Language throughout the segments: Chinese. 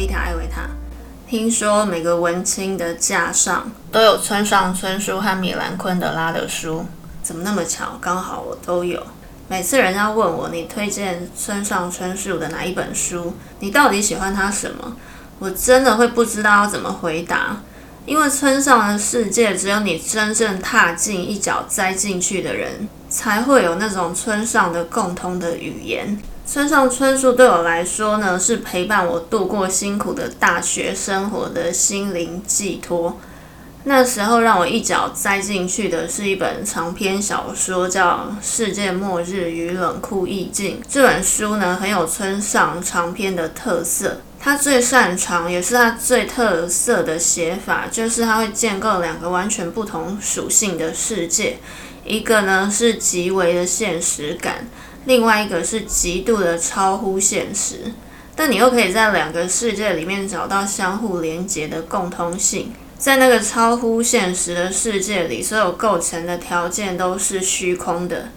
Vita 艾维塔。听说每个文青的架上都有村上春树和米兰昆德拉的书，怎么那么巧？刚好我都有。每次人家问我你推荐村上春树的哪一本书，你到底喜欢他什么？我真的会不知道要怎么回答。因为村上的世界，只有你真正踏进一脚栽进去的人，才会有那种村上的共通的语言。村上春树对我来说呢，是陪伴我度过辛苦的大学生活的心灵寄托。那时候让我一脚栽进去的是一本长篇小说，叫《世界末日与冷酷意境》。这本书呢，很有村上长篇的特色。他最擅长，也是他最特色的写法，就是他会建构两个完全不同属性的世界，一个呢是极为的现实感，另外一个是极度的超乎现实。但你又可以在两个世界里面找到相互连接的共通性。在那个超乎现实的世界里，所有构成的条件都是虚空的。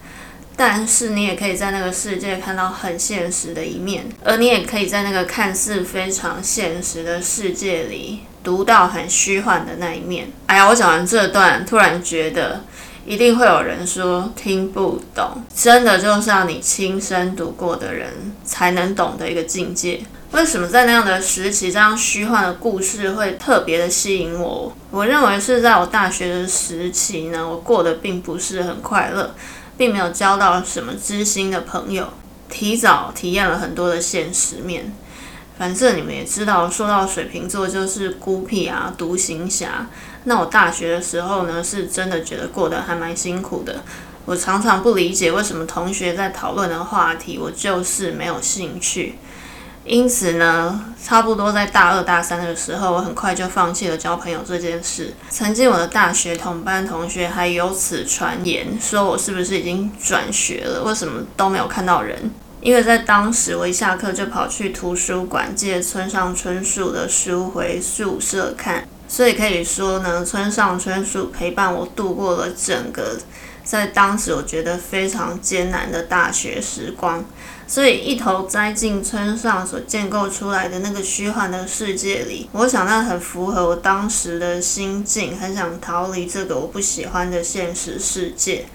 但是你也可以在那个世界看到很现实的一面，而你也可以在那个看似非常现实的世界里读到很虚幻的那一面。哎呀，我讲完这段，突然觉得一定会有人说听不懂，真的就是要你亲身读过的人才能懂的一个境界。为什么在那样的时期，这样虚幻的故事会特别的吸引我？我认为是在我大学的时期呢，我过得并不是很快乐。并没有交到什么知心的朋友，提早体验了很多的现实面。反正你们也知道，说到水瓶座就是孤僻啊、独行侠。那我大学的时候呢，是真的觉得过得还蛮辛苦的。我常常不理解为什么同学在讨论的话题，我就是没有兴趣。因此呢，差不多在大二大三的时候，我很快就放弃了交朋友这件事。曾经我的大学同班同学还有此传言，说我是不是已经转学了？为什么都没有看到人？因为在当时，我一下课就跑去图书馆借村上春树的书回宿舍看，所以可以说呢，村上春树陪伴我度过了整个在当时我觉得非常艰难的大学时光。所以一头栽进村上所建构出来的那个虚幻的世界里，我想那很符合我当时的心境，很想逃离这个我不喜欢的现实世界。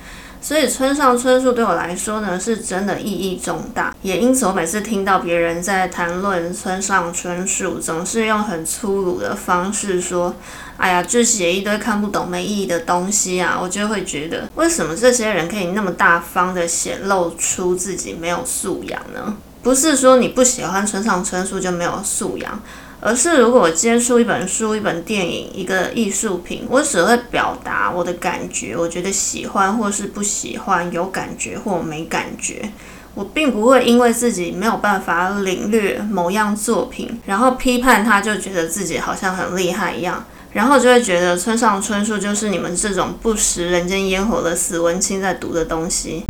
所以村上春树对我来说呢，是真的意义重大。也因此，我每次听到别人在谈论村上春树，总是用很粗鲁的方式说：“哎呀，就写一堆看不懂、没意义的东西啊！”我就会觉得，为什么这些人可以那么大方的显露出自己没有素养呢？不是说你不喜欢村上春树就没有素养。而是，如果我接触一本书、一本电影、一个艺术品，我只会表达我的感觉，我觉得喜欢或是不喜欢，有感觉或没感觉。我并不会因为自己没有办法领略某样作品，然后批判他，就觉得自己好像很厉害一样，然后就会觉得村上春树就是你们这种不食人间烟火的死文青在读的东西。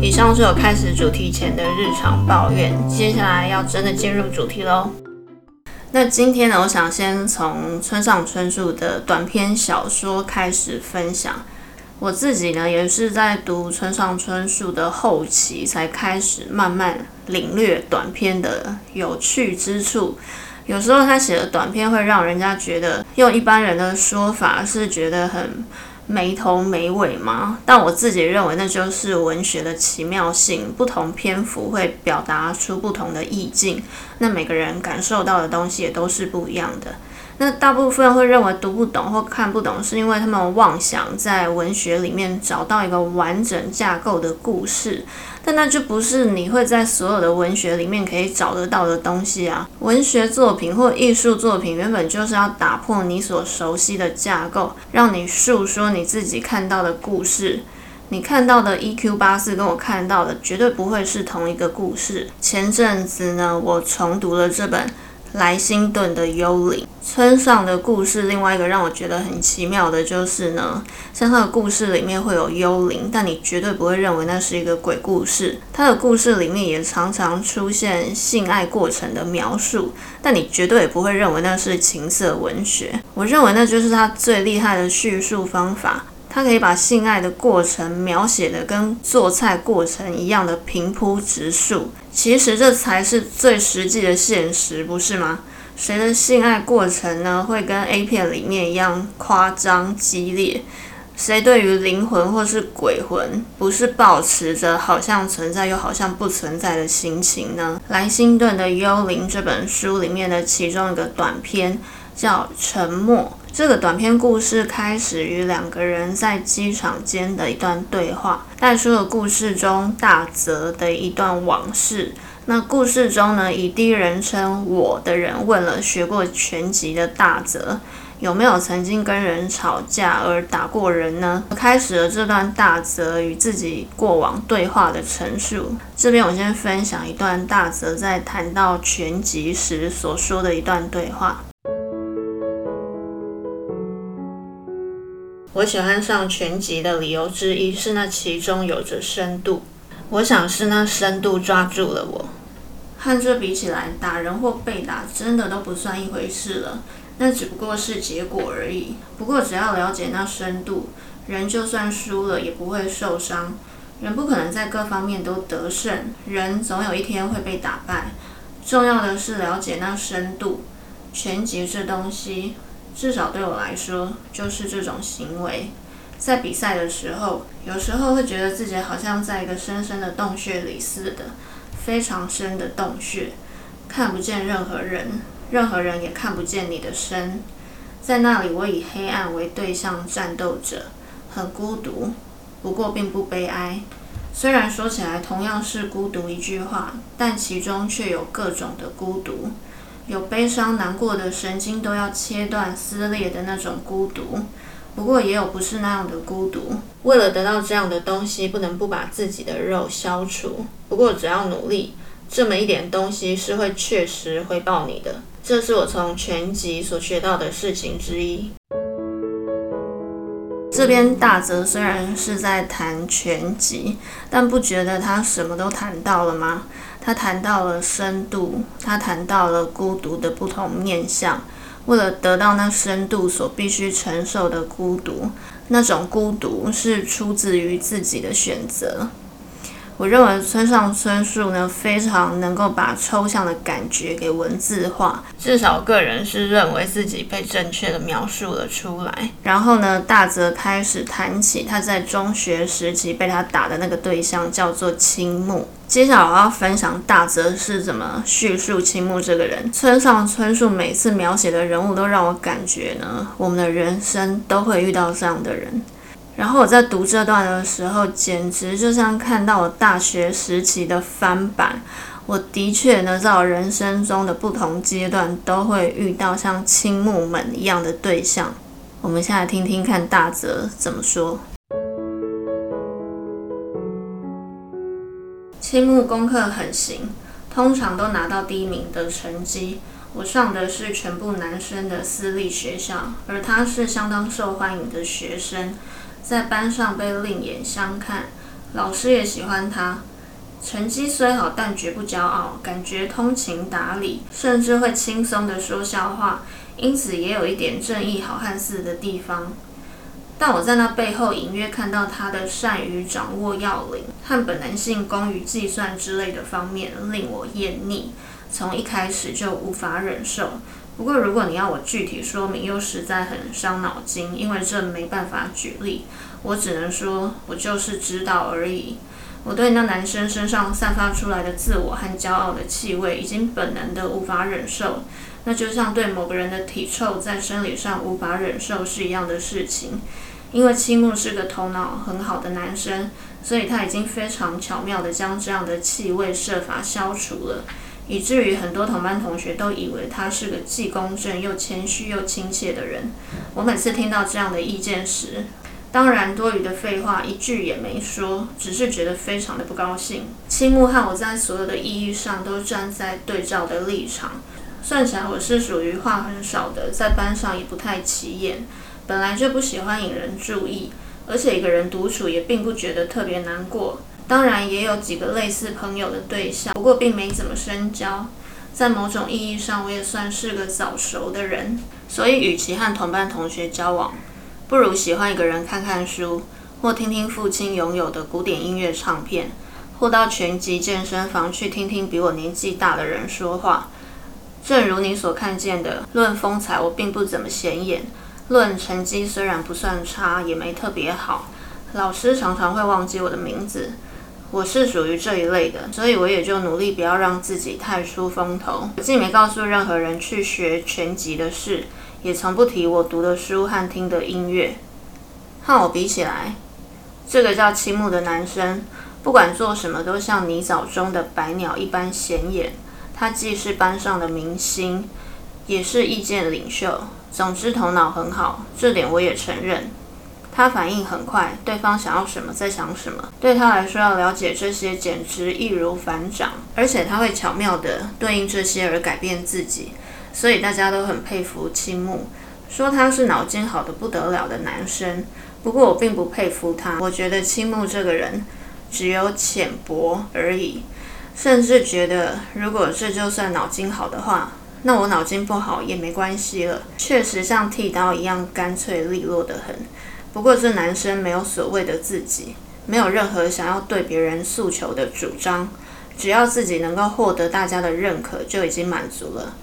以上是我开始主题前的日常抱怨，接下来要真的进入主题喽。那今天呢，我想先从村上春树的短篇小说开始分享。我自己呢，也是在读村上春树的后期，才开始慢慢领略短篇的有趣之处。有时候他写的短篇会让人家觉得，用一般人的说法是觉得很。没头没尾吗？但我自己认为那就是文学的奇妙性，不同篇幅会表达出不同的意境，那每个人感受到的东西也都是不一样的。那大部分会认为读不懂或看不懂，是因为他们妄想在文学里面找到一个完整架构的故事，但那就不是你会在所有的文学里面可以找得到的东西啊！文学作品或艺术作品原本就是要打破你所熟悉的架构，让你诉说你自己看到的故事。你看到的 EQ 八四跟我看到的绝对不会是同一个故事。前阵子呢，我重读了这本。莱辛顿的幽灵村上的故事，另外一个让我觉得很奇妙的就是呢，像他的故事里面会有幽灵，但你绝对不会认为那是一个鬼故事。他的故事里面也常常出现性爱过程的描述，但你绝对也不会认为那是情色文学。我认为那就是他最厉害的叙述方法。他可以把性爱的过程描写的跟做菜过程一样的平铺直述。其实这才是最实际的现实，不是吗？谁的性爱过程呢会跟 A 片里面一样夸张激烈？谁对于灵魂或是鬼魂不是保持着好像存在又好像不存在的心情呢？莱辛顿的《幽灵》这本书里面的其中一个短篇叫《沉默》。这个短篇故事开始于两个人在机场间的一段对话，带出了故事中大泽的一段往事。那故事中呢，以第一人称我的人问了学过拳击的大泽。有没有曾经跟人吵架而打过人呢？开始了这段大泽与自己过往对话的陈述。这边我先分享一段大泽在谈到拳击时所说的一段对话。我喜欢上全集的理由之一是那其中有着深度。我想是那深度抓住了我。和这比起来，打人或被打真的都不算一回事了。那只不过是结果而已。不过只要了解那深度，人就算输了也不会受伤。人不可能在各方面都得胜，人总有一天会被打败。重要的是了解那深度。拳击这东西，至少对我来说，就是这种行为。在比赛的时候，有时候会觉得自己好像在一个深深的洞穴里似的，非常深的洞穴，看不见任何人。任何人也看不见你的身，在那里，我以黑暗为对象战斗着，很孤独，不过并不悲哀。虽然说起来同样是孤独一句话，但其中却有各种的孤独，有悲伤难过的神经都要切断撕裂的那种孤独，不过也有不是那样的孤独。为了得到这样的东西，不能不把自己的肉消除。不过只要努力，这么一点东西是会确实回报你的。这是我从全集所学到的事情之一。这边大泽虽然是在谈全集，但不觉得他什么都谈到了吗？他谈到了深度，他谈到了孤独的不同面相。为了得到那深度所必须承受的孤独，那种孤独是出自于自己的选择。我认为村上春树呢，非常能够把抽象的感觉给文字化，至少个人是认为自己被正确的描述了出来。然后呢，大泽开始谈起他在中学时期被他打的那个对象叫做青木。接下来我要分享大泽是怎么叙述青木这个人。村上春树每次描写的人物都让我感觉呢，我们的人生都会遇到这样的人。然后我在读这段的时候，简直就像看到我大学时期的翻版。我的确呢，在我人生中的不同阶段，都会遇到像青木们一样的对象。我们现在听听看大泽怎么说。青木功课很行，通常都拿到第一名的成绩。我上的是全部男生的私立学校，而他是相当受欢迎的学生。在班上被另眼相看，老师也喜欢他。成绩虽好，但绝不骄傲，感觉通情达理，甚至会轻松地说笑话，因此也有一点正义好汉似的地方。但我在那背后隐约看到他的善于掌握要领和本能性工于计算之类的方面，令我厌腻，从一开始就无法忍受。不过，如果你要我具体说明，又实在很伤脑筋，因为这没办法举例。我只能说，我就是知道而已。我对那男生身上散发出来的自我和骄傲的气味，已经本能的无法忍受。那就像对某个人的体臭在生理上无法忍受是一样的事情。因为青木是个头脑很好的男生，所以他已经非常巧妙的将这样的气味设法消除了。以至于很多同班同学都以为他是个既公正又谦虚又亲切的人。我每次听到这样的意见时，当然多余的废话一句也没说，只是觉得非常的不高兴。青木和我在所有的意义上都站在对照的立场。算起来我是属于话很少的，在班上也不太起眼，本来就不喜欢引人注意，而且一个人独处也并不觉得特别难过。当然也有几个类似朋友的对象，不过并没怎么深交。在某种意义上，我也算是个早熟的人。所以，与其和同班同学交往，不如喜欢一个人看看书，或听听父亲拥有的古典音乐唱片，或到拳击健身房去听听比我年纪大的人说话。正如你所看见的，论风采我并不怎么显眼，论成绩虽然不算差，也没特别好。老师常常会忘记我的名字。我是属于这一类的，所以我也就努力不要让自己太出风头。我既没告诉任何人去学拳击的事，也从不提我读的书和听的音乐。和我比起来，这个叫青木的男生，不管做什么都像泥沼中的白鸟一般显眼。他既是班上的明星，也是意见领袖。总之，头脑很好，这点我也承认。他反应很快，对方想要什么，在想什么，对他来说要了解这些简直易如反掌，而且他会巧妙地对应这些而改变自己，所以大家都很佩服青木，说他是脑筋好的不得了的男生。不过我并不佩服他，我觉得青木这个人只有浅薄而已，甚至觉得如果这就算脑筋好的话，那我脑筋不好也没关系了。确实像剃刀一样干脆利落的很。不过，这男生没有所谓的自己，没有任何想要对别人诉求的主张，只要自己能够获得大家的认可，就已经满足了。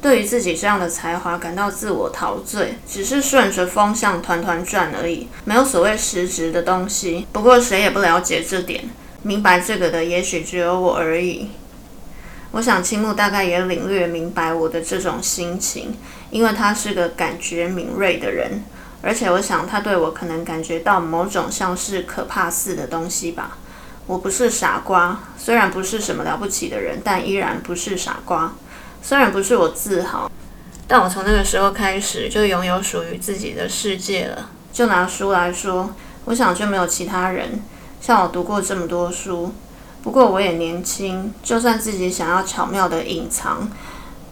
对于自己这样的才华感到自我陶醉，只是顺着风向团团转而已，没有所谓实质的东西。不过，谁也不了解这点，明白这个的也许只有我而已。我想青木大概也领略明白我的这种心情，因为他是个感觉敏锐的人。而且我想，他对我可能感觉到某种像是可怕似的东西吧。我不是傻瓜，虽然不是什么了不起的人，但依然不是傻瓜。虽然不是我自豪，但我从那个时候开始就拥有属于自己的世界了。就拿书来说，我想就没有其他人像我读过这么多书。不过我也年轻，就算自己想要巧妙的隐藏，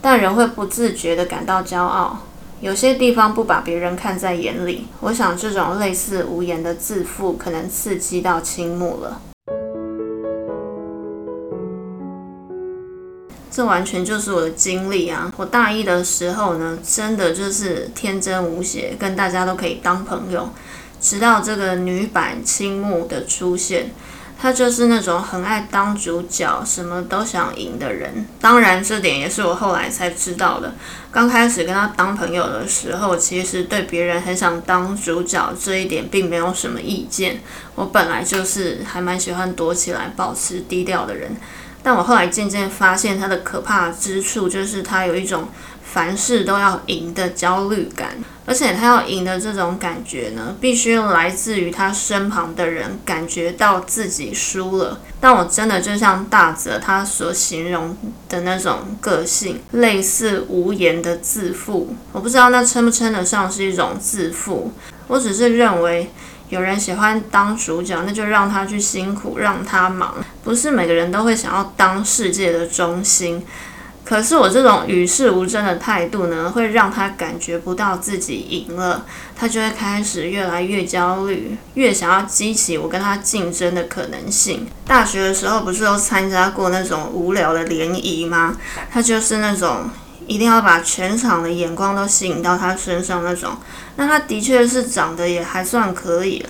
但仍会不自觉的感到骄傲。有些地方不把别人看在眼里，我想这种类似无言的自负，可能刺激到青木了。这完全就是我的经历啊！我大一的时候呢，真的就是天真无邪，跟大家都可以当朋友，直到这个女版青木的出现。他就是那种很爱当主角、什么都想赢的人。当然，这点也是我后来才知道的。刚开始跟他当朋友的时候，其实对别人很想当主角这一点并没有什么意见。我本来就是还蛮喜欢躲起来、保持低调的人。但我后来渐渐发现，他的可怕之处就是他有一种凡事都要赢的焦虑感。而且他要赢的这种感觉呢，必须来自于他身旁的人感觉到自己输了。但我真的就像大泽他所形容的那种个性，类似无言的自负。我不知道那称不称得上是一种自负。我只是认为，有人喜欢当主角，那就让他去辛苦，让他忙。不是每个人都会想要当世界的中心。可是我这种与世无争的态度呢，会让他感觉不到自己赢了，他就会开始越来越焦虑，越想要激起我跟他竞争的可能性。大学的时候不是都参加过那种无聊的联谊吗？他就是那种一定要把全场的眼光都吸引到他身上那种。那他的确是长得也还算可以了。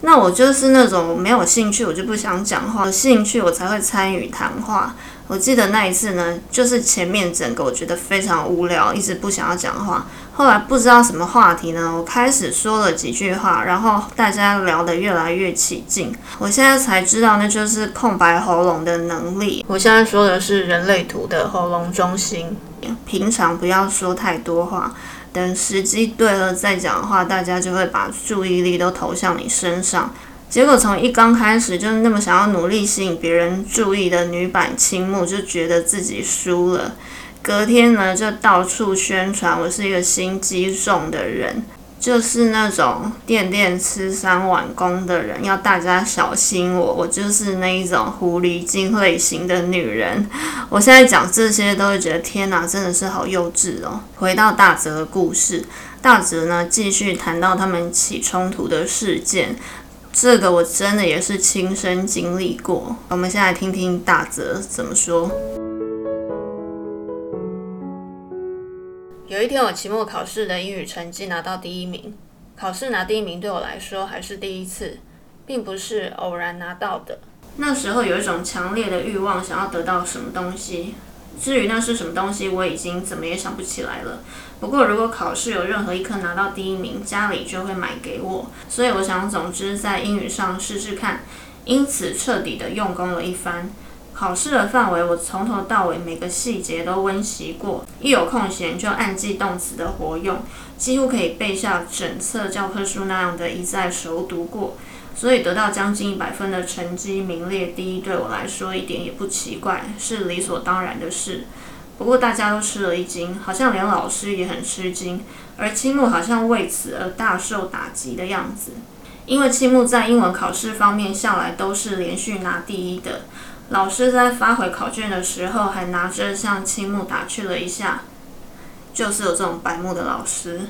那我就是那种没有兴趣我就不想讲话，有兴趣我才会参与谈话。我记得那一次呢，就是前面整个我觉得非常无聊，一直不想要讲话。后来不知道什么话题呢，我开始说了几句话，然后大家聊得越来越起劲。我现在才知道那就是空白喉咙的能力。我现在说的是人类图的喉咙中心。平常不要说太多话，等时机对了再讲话，大家就会把注意力都投向你身上。结果从一刚开始就是那么想要努力吸引别人注意的女版青木，就觉得自己输了。隔天呢，就到处宣传我是一个心机重的人，就是那种店店吃三碗公的人，要大家小心我。我就是那一种狐狸精类型的女人。我现在讲这些都会觉得天哪，真的是好幼稚哦。回到大泽的故事，大泽呢继续谈到他们起冲突的事件。这个我真的也是亲身经历过。我们先来听听大泽怎么说。有一天，我期末考试的英语成绩拿到第一名，考试拿第一名对我来说还是第一次，并不是偶然拿到的。那时候有一种强烈的欲望，想要得到什么东西。至于那是什么东西，我已经怎么也想不起来了。不过如果考试有任何一科拿到第一名，家里就会买给我。所以我想，总之在英语上试试看。因此彻底的用功了一番。考试的范围，我从头到尾每个细节都温习过。一有空闲就按记动词的活用，几乎可以背下整册教科书那样的一再熟读过。所以得到将近一百分的成绩，名列第一，对我来说一点也不奇怪，是理所当然的事。不过大家都吃了一惊，好像连老师也很吃惊，而青木好像为此而大受打击的样子。因为青木在英文考试方面向来都是连续拿第一的，老师在发回考卷的时候还拿着向青木打趣了一下，就是有这种白目的老师。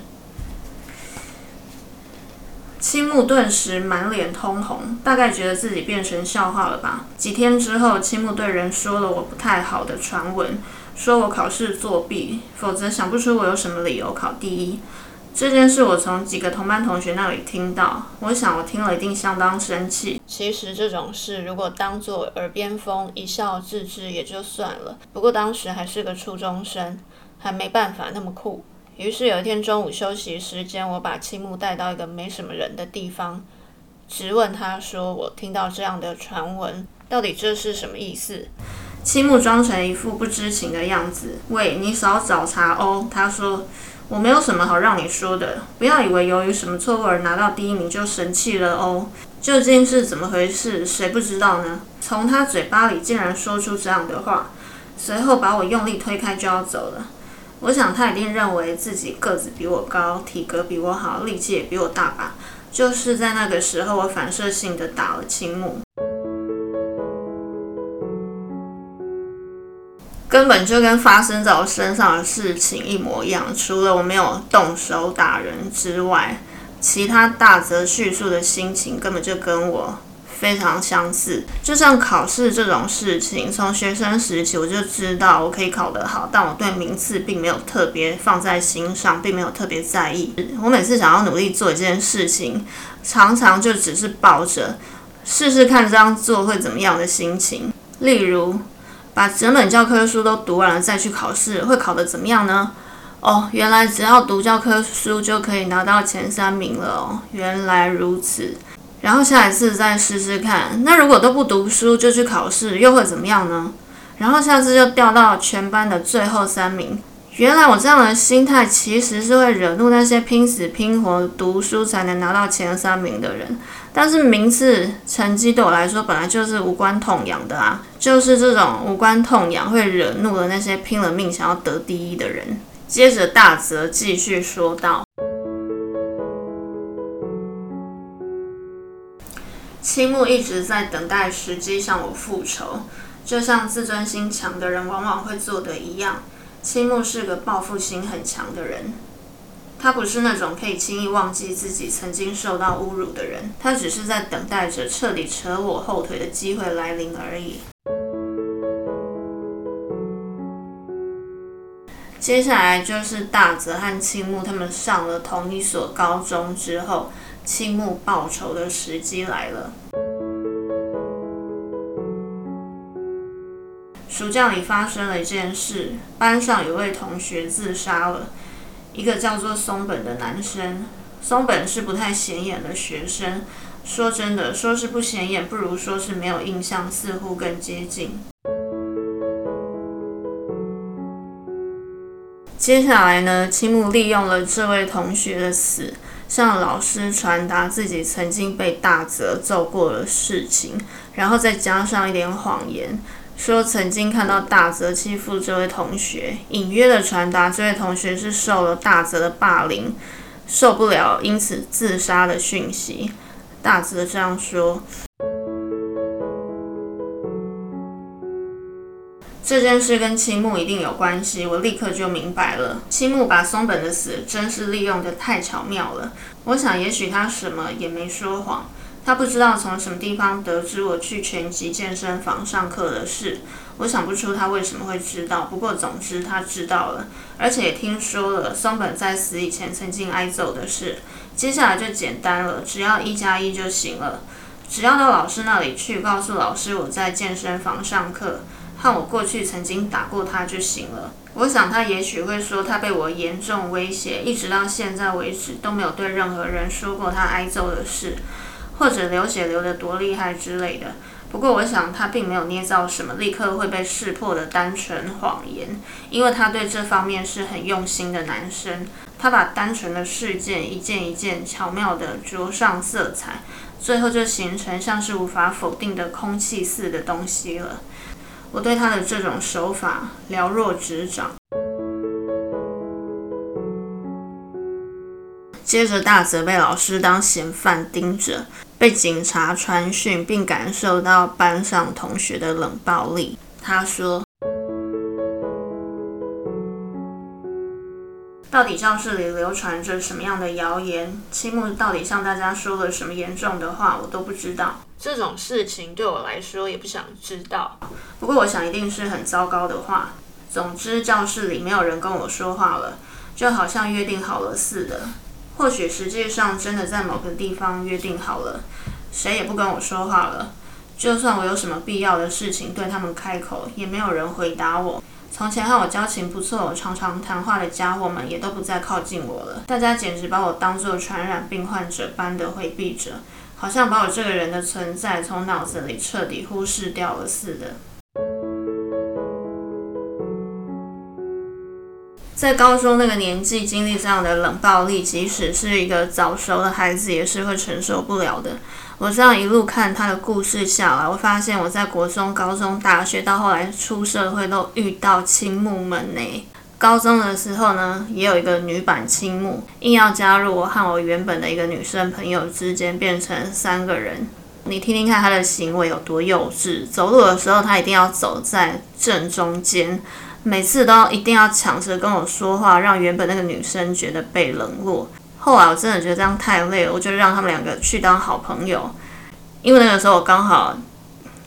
青木顿时满脸通红，大概觉得自己变成笑话了吧。几天之后，青木对人说了我不太好的传闻，说我考试作弊，否则想不出我有什么理由考第一。这件事我从几个同班同学那里听到，我想我听了一定相当生气。其实这种事如果当作耳边风，一笑置之也就算了。不过当时还是个初中生，还没办法那么酷。于是有一天中午休息时间，我把青木带到一个没什么人的地方，直问他说：“我听到这样的传闻，到底这是什么意思？”青木装成一副不知情的样子：“喂，你少找茬哦。”他说：“我没有什么好让你说的，不要以为由于什么错误而拿到第一名就生气了哦。究竟是怎么回事？谁不知道呢？”从他嘴巴里竟然说出这样的话，随后把我用力推开就要走了。我想他一定认为自己个子比我高，体格比我好，力气也比我大吧。就是在那个时候，我反射性的打了青木，根本就跟发生在我身上的事情一模一样。除了我没有动手打人之外，其他大则叙述的心情根本就跟我。非常相似，就像考试这种事情，从学生时期我就知道我可以考得好，但我对名次并没有特别放在心上，并没有特别在意。我每次想要努力做一件事情，常常就只是抱着试试看这样做会怎么样的心情。例如，把整本教科书都读完了再去考试，会考得怎么样呢？哦，原来只要读教科书就可以拿到前三名了哦，原来如此。然后下一次再试试看。那如果都不读书就去考试，又会怎么样呢？然后下次就掉到全班的最后三名。原来我这样的心态其实是会惹怒那些拼死拼活读书才能拿到前三名的人。但是名次成绩对我来说本来就是无关痛痒的啊，就是这种无关痛痒会惹怒了那些拼了命想要得第一的人。接着大泽继续说道。青木一直在等待时机向我复仇，就像自尊心强的人往往会做的一样。青木是个报复心很强的人，他不是那种可以轻易忘记自己曾经受到侮辱的人，他只是在等待着彻底扯我后腿的机会来临而已。接下来就是大泽和青木他们上了同一所高中之后。青木报仇的时机来了。暑假里发生了一件事，班上有位同学自杀了，一个叫做松本的男生。松本是不太显眼的学生，说真的，说是不显眼，不如说是没有印象，似乎更接近。接下来呢，青木利用了这位同学的死。向老师传达自己曾经被大泽揍过的事情，然后再加上一点谎言，说曾经看到大泽欺负这位同学，隐约的传达这位同学是受了大泽的霸凌，受不了，因此自杀的讯息。大泽这样说。这件事跟青木一定有关系，我立刻就明白了。青木把松本的死真是利用的太巧妙了。我想，也许他什么也没说谎，他不知道从什么地方得知我去拳击健身房上课的事。我想不出他为什么会知道，不过总之他知道了，而且也听说了松本在死以前曾经挨揍的事。接下来就简单了，只要一加一就行了。只要到老师那里去，告诉老师我在健身房上课，和我过去曾经打过他就行了。我想他也许会说，他被我严重威胁，一直到现在为止都没有对任何人说过他挨揍的事，或者流血流得多厉害之类的。不过我想他并没有捏造什么立刻会被识破的单纯谎言，因为他对这方面是很用心的男生。他把单纯的事件一件一件巧妙地着上色彩，最后就形成像是无法否定的空气似的东西了。我对他的这种手法了若指掌。接着，大泽被老师当嫌犯盯着，被警察传讯，并感受到班上同学的冷暴力。他说：“到底教室里流传着什么样的谣言？青木到底向大家说了什么严重的话？我都不知道。这种事情对我来说也不想知道。不过，我想一定是很糟糕的话。总之，教室里没有人跟我说话了，就好像约定好了似的。”或许实际上真的在某个地方约定好了，谁也不跟我说话了。就算我有什么必要的事情对他们开口，也没有人回答我。从前和我交情不错、常常谈话的家伙们也都不再靠近我了。大家简直把我当作传染病患者般的回避着，好像把我这个人的存在从脑子里彻底忽视掉了似的。在高中那个年纪经历这样的冷暴力，即使是一个早熟的孩子，也是会承受不了的。我这样一路看他的故事下来，我发现我在国中、高中、大学到后来出社会都遇到青木们呢。高中的时候呢，也有一个女版青木，硬要加入我和我原本的一个女生朋友之间，变成三个人。你听听看她的行为有多幼稚，走路的时候她一定要走在正中间。每次都要一定要抢着跟我说话，让原本那个女生觉得被冷落。后来我真的觉得这样太累了，我就让他们两个去当好朋友。因为那个时候我刚好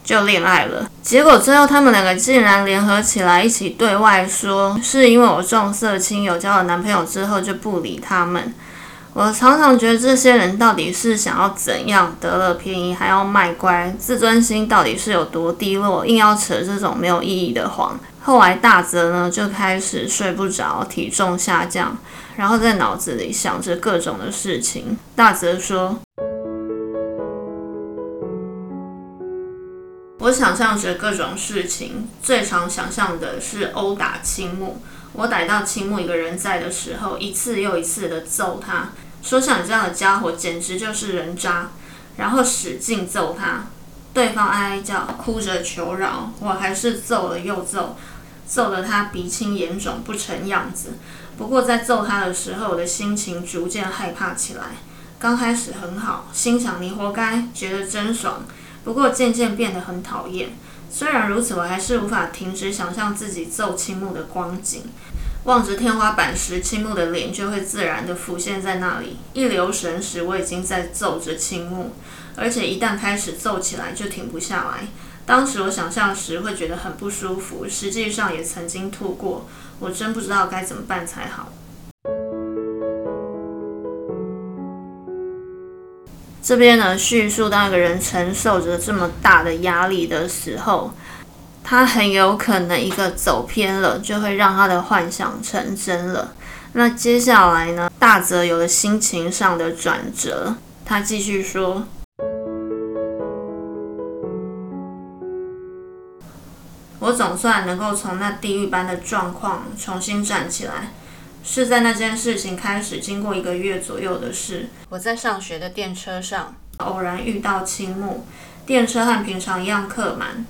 就恋爱了，结果最后他们两个竟然联合起来一起对外说，是因为我重色轻友，交了男朋友之后就不理他们。我常常觉得这些人到底是想要怎样得了便宜还要卖乖，自尊心到底是有多低落，硬要扯这种没有意义的谎。后来大泽呢就开始睡不着，体重下降，然后在脑子里想着各种的事情。大泽说：“我想象着各种事情，最常想象的是殴打青木。我逮到青木一个人在的时候，一次又一次的揍他，说像你这样的家伙简直就是人渣，然后使劲揍他。对方哀哀叫，哭着求饶，我还是揍了又揍。”揍得他鼻青眼肿不成样子。不过在揍他的时候，我的心情逐渐害怕起来。刚开始很好，心想你活该，觉得真爽。不过渐渐变得很讨厌。虽然如此，我还是无法停止想象自己揍青木的光景。望着天花板时，青木的脸就会自然地浮现在那里。一留神时，我已经在揍着青木，而且一旦开始揍起来，就停不下来。当时我想象时会觉得很不舒服，实际上也曾经吐过。我真不知道该怎么办才好。这边呢，叙述当一个人承受着这么大的压力的时候，他很有可能一个走偏了，就会让他的幻想成真了。那接下来呢，大泽有了心情上的转折，他继续说。我总算能够从那地狱般的状况重新站起来，是在那件事情开始经过一个月左右的事。我在上学的电车上偶然遇到青木，电车和平常一样客满，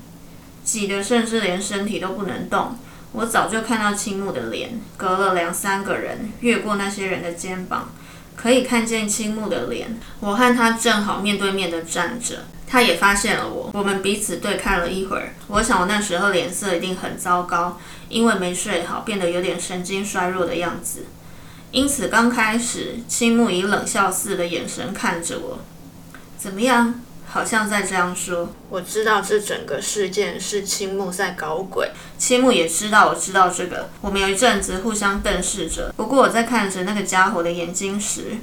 挤得甚至连身体都不能动。我早就看到青木的脸，隔了两三个人，越过那些人的肩膀，可以看见青木的脸。我和他正好面对面的站着。他也发现了我，我们彼此对看了一会儿。我想我那时候脸色一定很糟糕，因为没睡好，变得有点神经衰弱的样子。因此刚开始，青木以冷笑似的眼神看着我。怎么样？好像在这样说。我知道这整个事件是青木在搞鬼，青木也知道我知道这个。我们有一阵子互相瞪视着。不过我在看着那个家伙的眼睛时，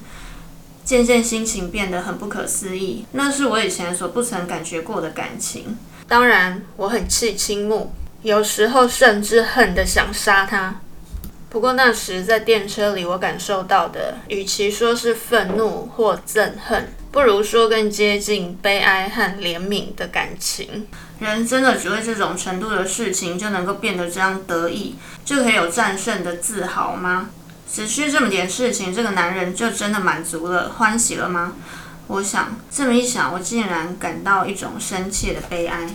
渐渐心情变得很不可思议，那是我以前所不曾感觉过的感情。当然，我很气青木，有时候甚至恨得想杀他。不过那时在电车里，我感受到的，与其说是愤怒或憎恨，不如说更接近悲哀和怜悯的感情。人真的只为这种程度的事情就能够变得这样得意，就可以有战胜的自豪吗？只需这么点事情，这个男人就真的满足了、欢喜了吗？我想这么一想，我竟然感到一种深切的悲哀。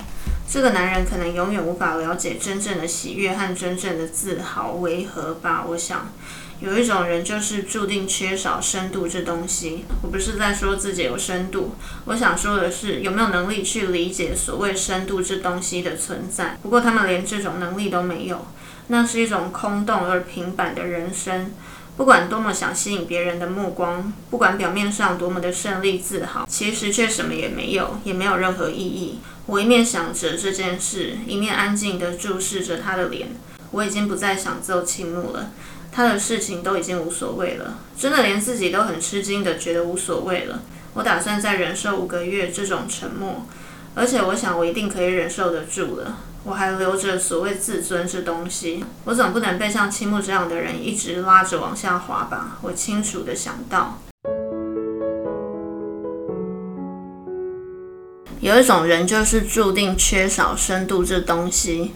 这个男人可能永远无法了解真正的喜悦和真正的自豪为何吧？我想，有一种人就是注定缺少深度这东西。我不是在说自己有深度，我想说的是有没有能力去理解所谓深度这东西的存在。不过他们连这种能力都没有，那是一种空洞而平板的人生。不管多么想吸引别人的目光，不管表面上多么的胜利自豪，其实却什么也没有，也没有任何意义。我一面想着这件事，一面安静地注视着他的脸。我已经不再想奏青木了，他的事情都已经无所谓了，真的连自己都很吃惊的觉得无所谓了。我打算再忍受五个月这种沉默，而且我想我一定可以忍受得住了。我还留着所谓自尊这东西，我总不能被像青木这样的人一直拉着往下滑吧？我清楚的想到，有一种人就是注定缺少深度这东西。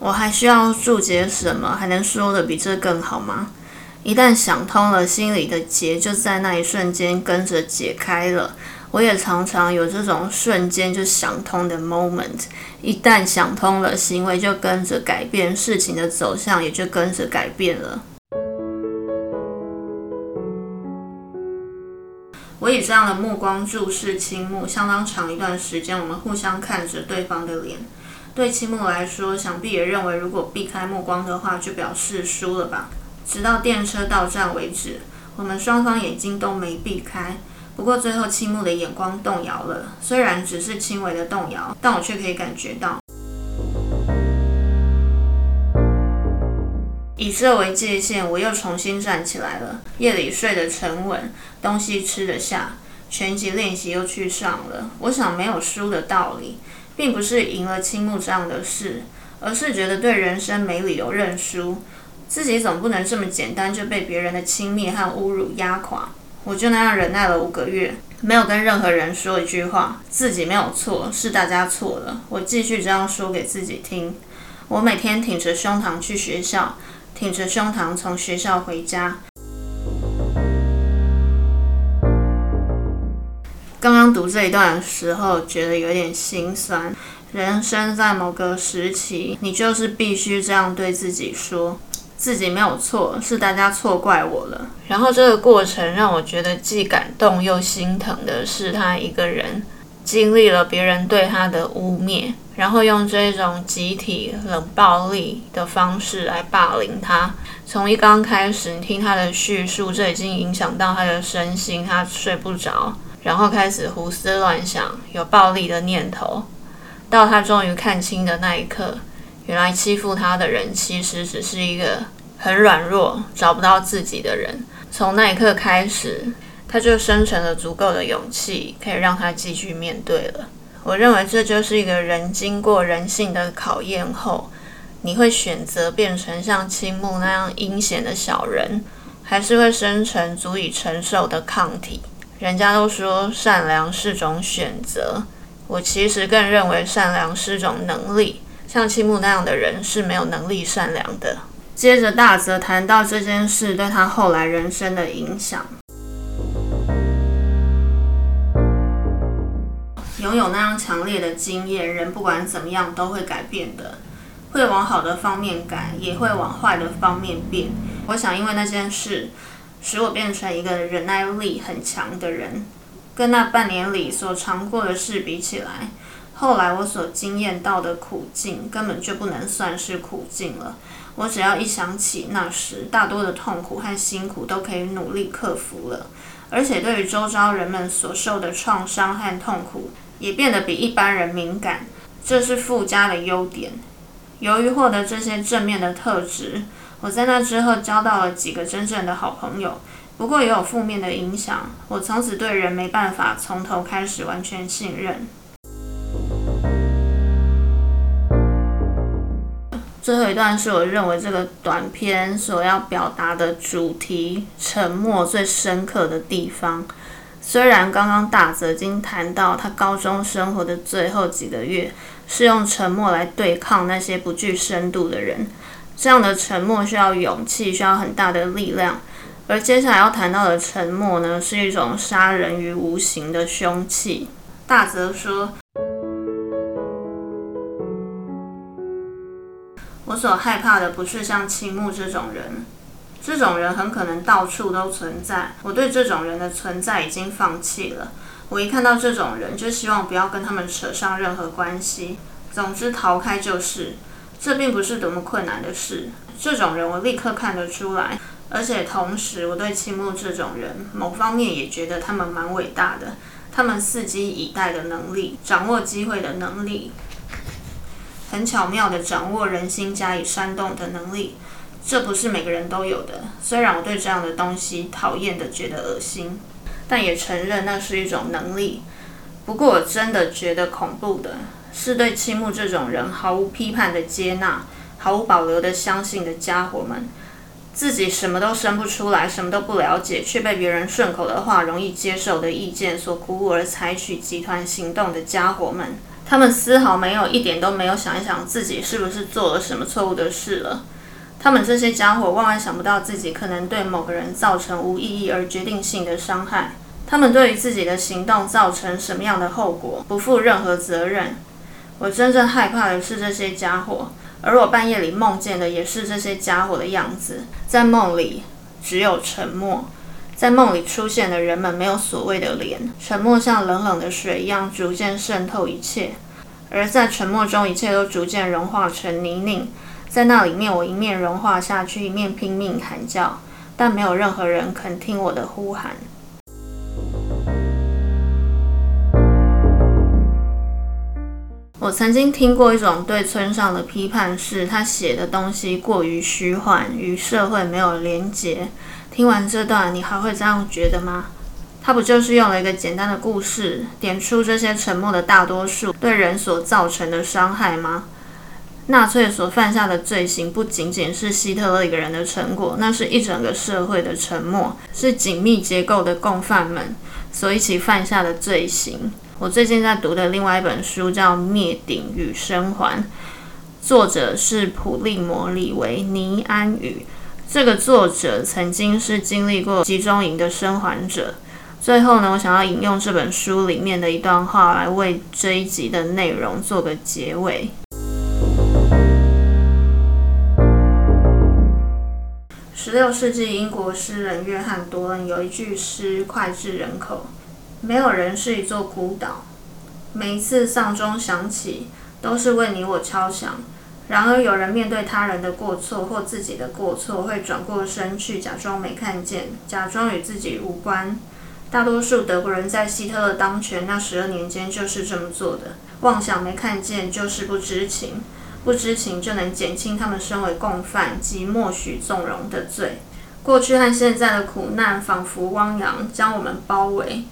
我还需要注解什么？还能说的比这更好吗？一旦想通了，心里的结就在那一瞬间跟着解开了。我也常常有这种瞬间就想通的 moment，一旦想通了，行为就跟着改变，事情的走向也就跟着改变了。我以这样的目光注视青木，相当长一段时间，我们互相看着对方的脸。对青木来说，想必也认为，如果避开目光的话，就表示输了吧。直到电车到站为止，我们双方眼睛都没避开。不过最后，青木的眼光动摇了，虽然只是轻微的动摇，但我却可以感觉到。以这为界限，我又重新站起来了。夜里睡得沉稳，东西吃得下，拳击练习又去上了。我想没有输的道理，并不是赢了青木这样的事，而是觉得对人生没理由认输，自己总不能这么简单就被别人的轻蔑和侮辱压垮。我就那样忍耐了五个月，没有跟任何人说一句话，自己没有错，是大家错了。我继续这样说给自己听。我每天挺着胸膛去学校，挺着胸膛从学校回家。刚刚读这一段的时候，觉得有点心酸。人生在某个时期，你就是必须这样对自己说。自己没有错，是大家错怪我了。然后这个过程让我觉得既感动又心疼的是，他一个人经历了别人对他的污蔑，然后用这种集体冷暴力的方式来霸凌他。从一刚开始，你听他的叙述，这已经影响到他的身心，他睡不着，然后开始胡思乱想，有暴力的念头，到他终于看清的那一刻。原来欺负他的人，其实只是一个很软弱、找不到自己的人。从那一刻开始，他就生成了足够的勇气，可以让他继续面对了。我认为这就是一个人经过人性的考验后，你会选择变成像青木那样阴险的小人，还是会生成足以承受的抗体？人家都说善良是种选择，我其实更认为善良是种能力。像青木那样的人是没有能力善良的。接着大泽谈到这件事对他后来人生的影响。拥有那样强烈的经验，人不管怎么样都会改变的，会往好的方面改，也会往坏的方面变。我想，因为那件事，使我变成一个忍耐力很强的人，跟那半年里所尝过的事比起来。后来我所经验到的苦境根本就不能算是苦境了。我只要一想起那时，大多的痛苦和辛苦都可以努力克服了。而且对于周遭人们所受的创伤和痛苦，也变得比一般人敏感，这是附加的优点。由于获得这些正面的特质，我在那之后交到了几个真正的好朋友，不过也有负面的影响。我从此对人没办法从头开始完全信任。最后一段是我认为这个短片所要表达的主题——沉默最深刻的地方。虽然刚刚大泽经谈到他高中生活的最后几个月是用沉默来对抗那些不具深度的人，这样的沉默需要勇气，需要很大的力量。而接下来要谈到的沉默呢，是一种杀人于无形的凶器。大泽说：“我所害怕的不是像青木这种人。”这种人很可能到处都存在，我对这种人的存在已经放弃了。我一看到这种人，就希望不要跟他们扯上任何关系。总之，逃开就是。这并不是多么困难的事。这种人我立刻看得出来，而且同时，我对青木这种人某方面也觉得他们蛮伟大的。他们伺机以待的能力，掌握机会的能力，很巧妙地掌握人心加以煽动的能力。这不是每个人都有的。虽然我对这样的东西讨厌的觉得恶心，但也承认那是一种能力。不过我真的觉得恐怖的是对青木这种人毫无批判的接纳、毫无保留的相信的家伙们，自己什么都生不出来、什么都不了解，却被别人顺口的话、容易接受的意见所鼓舞而采取集团行动的家伙们，他们丝毫没有一点都没有想一想自己是不是做了什么错误的事了。他们这些家伙万万想不到自己可能对某个人造成无意义而决定性的伤害。他们对于自己的行动造成什么样的后果不负任何责任。我真正害怕的是这些家伙，而我半夜里梦见的也是这些家伙的样子。在梦里只有沉默，在梦里出现的人们没有所谓的脸，沉默像冷冷的水一样逐渐渗透一切，而在沉默中一切都逐渐融化成泥泞。在那里面，我一面融化下去，一面拼命喊叫，但没有任何人肯听我的呼喊。我曾经听过一种对村上的批判，是他写的东西过于虚幻，与社会没有连结。听完这段，你还会这样觉得吗？他不就是用了一个简单的故事，点出这些沉默的大多数对人所造成的伤害吗？纳粹所犯下的罪行不仅仅是希特勒一个人的成果，那是一整个社会的沉默，是紧密结构的共犯们所一起犯下的罪行。我最近在读的另外一本书叫《灭顶与生还》，作者是普利摩·里维尼安宇。这个作者曾经是经历过集中营的生还者。最后呢，我想要引用这本书里面的一段话来为这一集的内容做个结尾。十六世纪英国诗人约翰·多恩有一句诗脍炙人口：“没有人是一座孤岛，每一次丧钟响起，都是为你我敲响。然而，有人面对他人的过错或自己的过错，会转过身去，假装没看见，假装与自己无关。大多数德国人在希特勒当权那十二年间就是这么做的，妄想没看见就是不知情。”不知情就能减轻他们身为共犯及默许纵容的罪。过去和现在的苦难仿佛汪洋，将我们包围。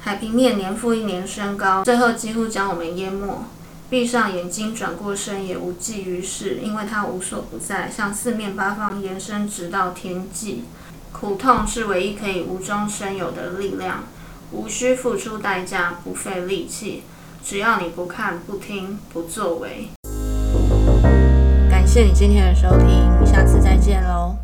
海平面年复一年升高，最后几乎将我们淹没。闭上眼睛，转过身也无济于事，因为它无所不在，向四面八方延伸，直到天际。苦痛是唯一可以无中生有的力量，无需付出代价，不费力气，只要你不看、不听、不作为。感谢你今天的收听，下次再见喽。